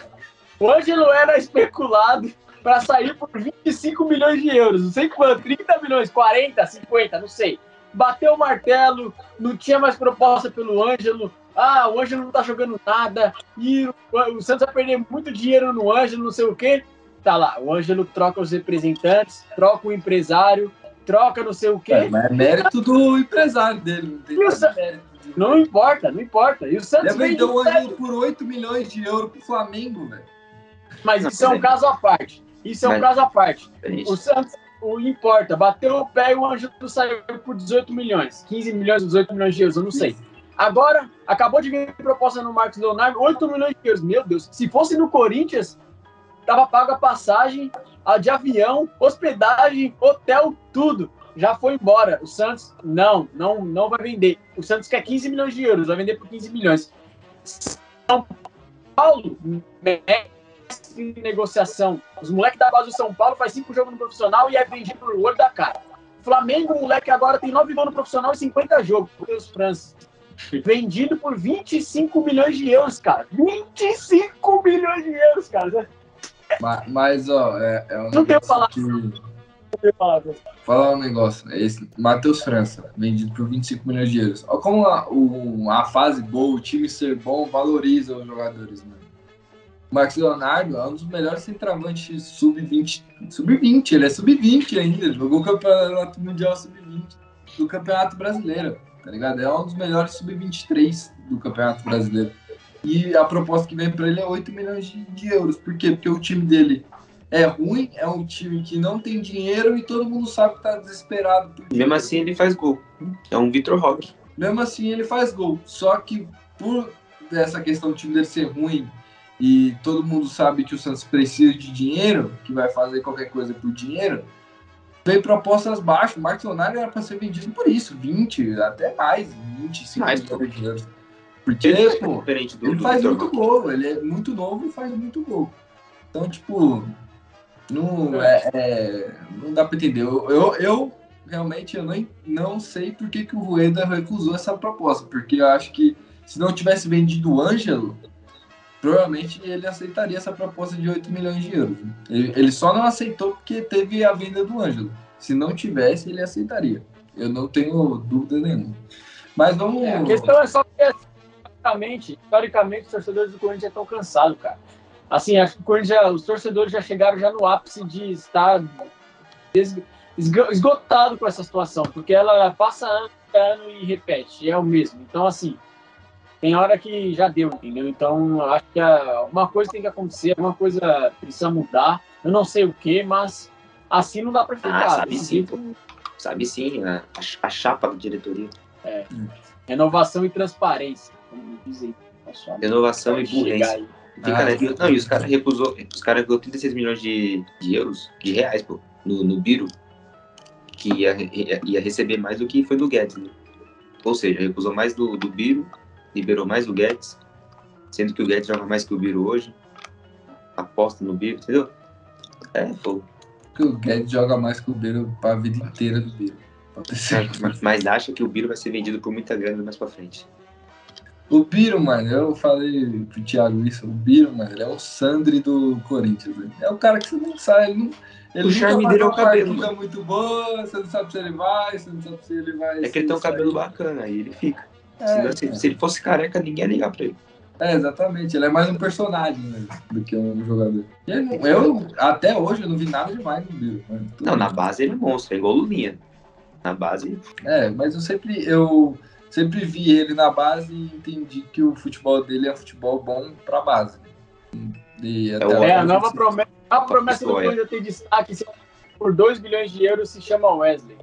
o Ângelo era especulado para sair por 25 milhões de euros. Não sei quanto, 30 milhões, 40, 50, não sei. Bateu o martelo, não tinha mais proposta pelo Ângelo. Ah, o Ângelo não tá jogando nada. E o Santos vai perder muito dinheiro no Ângelo, não sei o quê. Tá lá, o Ângelo troca os representantes, troca o empresário, troca não sei o quê. É, mas é mérito do empresário dele, não tem mérito. Não importa, não importa. E o Santos vendeu o Ângelo por 8 milhões de euros pro Flamengo, velho. Mas isso é um caso à parte. Isso é um caso à parte. O Santos, o importa, bateu o pé e o Ângelo saiu por 18 milhões. 15 milhões, 18 milhões de euros, eu não sei. Agora, acabou de vir proposta no Marcos Leonardo, 8 milhões de euros. Meu Deus, se fosse no Corinthians, tava pago a passagem, a de avião, hospedagem, hotel, tudo. Já foi embora. O Santos, não, não, não vai vender. O Santos quer 15 milhões de euros, vai vender por 15 milhões. São Paulo, em negociação. Os moleques da base do São Paulo faz cinco jogos no profissional e é vendido por olho da cara. Flamengo, o moleque agora tem nove gols no profissional e 50 jogos, os França. Vendido por 25 milhões de euros, cara. 25 milhões de euros, cara. Mas, mas ó, é, é um Não tenho. Que... Falar um negócio, é esse Matheus França, vendido por 25 milhões de euros. Olha como a, o, a fase boa, o time ser bom, valoriza os jogadores, mano. Marcos Leonardo é um dos melhores centravantes sub-20. Sub-20, ele é sub-20 ainda. Jogou o campeonato mundial sub-20 do Campeonato Brasileiro, tá ligado? É um dos melhores sub-23 do Campeonato Brasileiro. E a proposta que vem para ele é 8 milhões de, de, euros. Por quê? Porque o time dele é ruim, é um time que não tem dinheiro e todo mundo sabe que tá desesperado. Mesmo assim, ele faz gol. É um Vitor Roque. Mesmo assim, ele faz gol. Só que por essa questão do time dele ser ruim e todo mundo sabe que o Santos precisa de dinheiro, que vai fazer qualquer coisa por dinheiro, veio propostas baixas. O Marcos Leonardo era para ser vendido por isso, 20, até mais, 25 mais, milhões de euros. Porque, ele, é pô, diferente do, ele do faz muito gol, ele é muito novo e faz muito gol. Então, tipo, não, é, é não dá para entender. Eu, eu, eu, realmente eu nem, não sei por que, que o Rueda recusou essa proposta, porque eu acho que se não tivesse vendido o Ângelo, provavelmente ele aceitaria essa proposta de 8 milhões de euros. Ele, só não aceitou porque teve a venda do Ângelo. Se não tivesse, ele aceitaria. Eu não tenho dúvida nenhuma. Mas vamos. É, a questão é só que, historicamente, historicamente, os torcedores do Corinthians estão cansados, cara. Assim, acho que já, os torcedores já chegaram já no ápice de estar esgotado com essa situação, porque ela passa ano, ano e repete, é o mesmo. Então, assim, tem hora que já deu, entendeu? Então, acho que uma coisa tem que acontecer, alguma coisa precisa mudar. Eu não sei o que, mas assim não dá para ficar. Ah, sabe sim, pô. Sabe sim, né? a, a chapa da diretoria. É. Renovação e transparência, como dizem. Renovação e burrice. Ah, cara, não, e os caras recusou, os caras recusou 36 milhões de, de euros, de reais, pô, no, no Biro, que ia, ia, ia receber mais do que foi do Guedes, né? Ou seja, recusou mais do, do Biro liberou mais o Guedes, sendo que o Guedes joga mais que o Biro hoje. Aposta no Biro, entendeu? É, pô. Porque o Guedes joga mais que o Biro para a vida inteira do Biro. Mas, mas acha que o Biro vai ser vendido por muita grana mais pra frente. O Biro, mano, eu falei pro Thiago isso, o Biro, mano, ele é o Sandri do Corinthians. Né? É o cara que você não sabe, ele não. Ele o charme dele é o cabelo. Mano. muito boa, você não sabe se ele vai, você não sabe se ele vai. É que ele tem um cabelo bacana, aí ele fica. É, se, se, ele fosse careca, ninguém ia ligar pra ele. É, exatamente. Ele é mais um personagem né, do que um jogador. eu, até hoje, eu não vi nada demais no Bill. Não, na base ele é monstro, é igual o Lulinha. Na base. É, mas eu sempre, eu sempre vi ele na base e entendi que o futebol dele é futebol bom pra base. E é, é a nova promessa. A promessa do Corinthians tem destaque por 2 bilhões de euros se chama Wesley.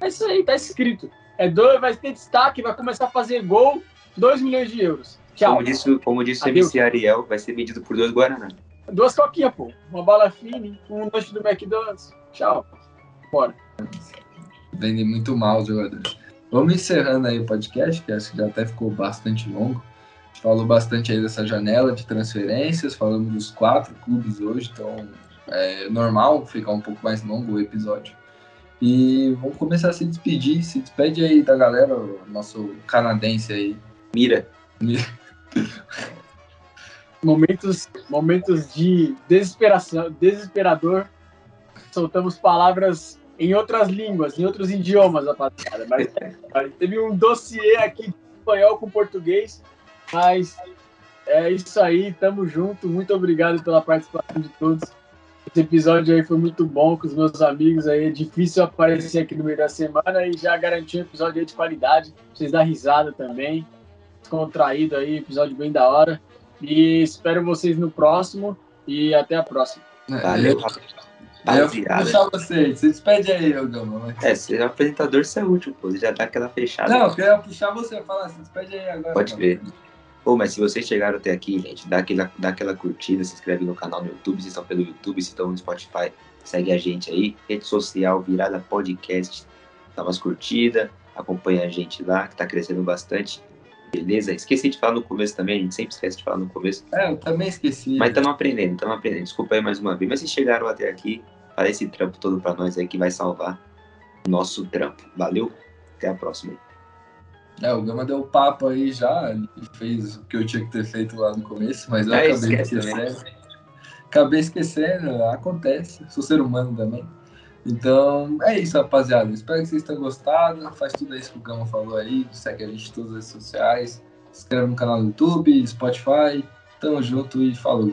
É isso aí, tá escrito. É dois, vai ter destaque, vai começar a fazer gol, 2 milhões de euros. Tchau. Como disse, como disse o MC Ariel, vai ser vendido por dois Guaraná. Duas coquinhas, pô. Uma bala fina, um lanche do McDonald's. Tchau. Bora. Vende muito mal os jogadores. Vamos encerrando aí o podcast, que acho que já até ficou bastante longo. A gente falou bastante aí dessa janela de transferências, falamos dos quatro clubes hoje, então é normal ficar um pouco mais longo o episódio. E vamos começar a se despedir. Se despede aí da galera, o nosso canadense aí. Mira. Mira. (laughs) momentos, momentos de desesperação, desesperador. Soltamos palavras em outras línguas, em outros idiomas, rapaziada. Mas, mas teve um dossiê aqui de espanhol com português, mas é isso aí, tamo junto. Muito obrigado pela participação de todos. Esse episódio aí foi muito bom com os meus amigos aí. É difícil aparecer aqui no meio da semana e já garanti um episódio aí de qualidade. Vocês dar risada também. Descontraído aí, episódio bem da hora. E espero vocês no próximo e até a próxima. Valeu, Valeu, eu puxar você. Você despede aí, Gama. É, você é apresentador, você é útil, pô. Já dá aquela fechada. Não, eu queria puxar você. Falar, se despede aí agora. Pode ver. Pô, mas se vocês chegaram até aqui, gente, dá aquela, dá aquela curtida, se inscreve no canal no YouTube, se estão pelo YouTube, se estão no Spotify, segue a gente aí. Rede social, virada podcast, dá umas curtidas, acompanha a gente lá, que tá crescendo bastante. Beleza? Esqueci de falar no começo também, a gente sempre esquece de falar no começo. É, eu também esqueci. Mas estamos aprendendo, estamos aprendendo. Desculpa aí mais uma vez. Mas se chegaram até aqui, faz esse trampo todo para nós aí que vai salvar o nosso trampo. Valeu? Até a próxima aí. É, o Gama deu papo aí já, ele fez o que eu tinha que ter feito lá no começo, mas eu é, acabei esquecendo. Acabei esquecendo, acontece, sou ser humano também. Então, é isso, rapaziada. Espero que vocês tenham gostado. Faz tudo isso que o Gama falou aí. Segue a gente em todas as redes sociais. Se inscreve no canal do YouTube, Spotify. Tamo junto e falou.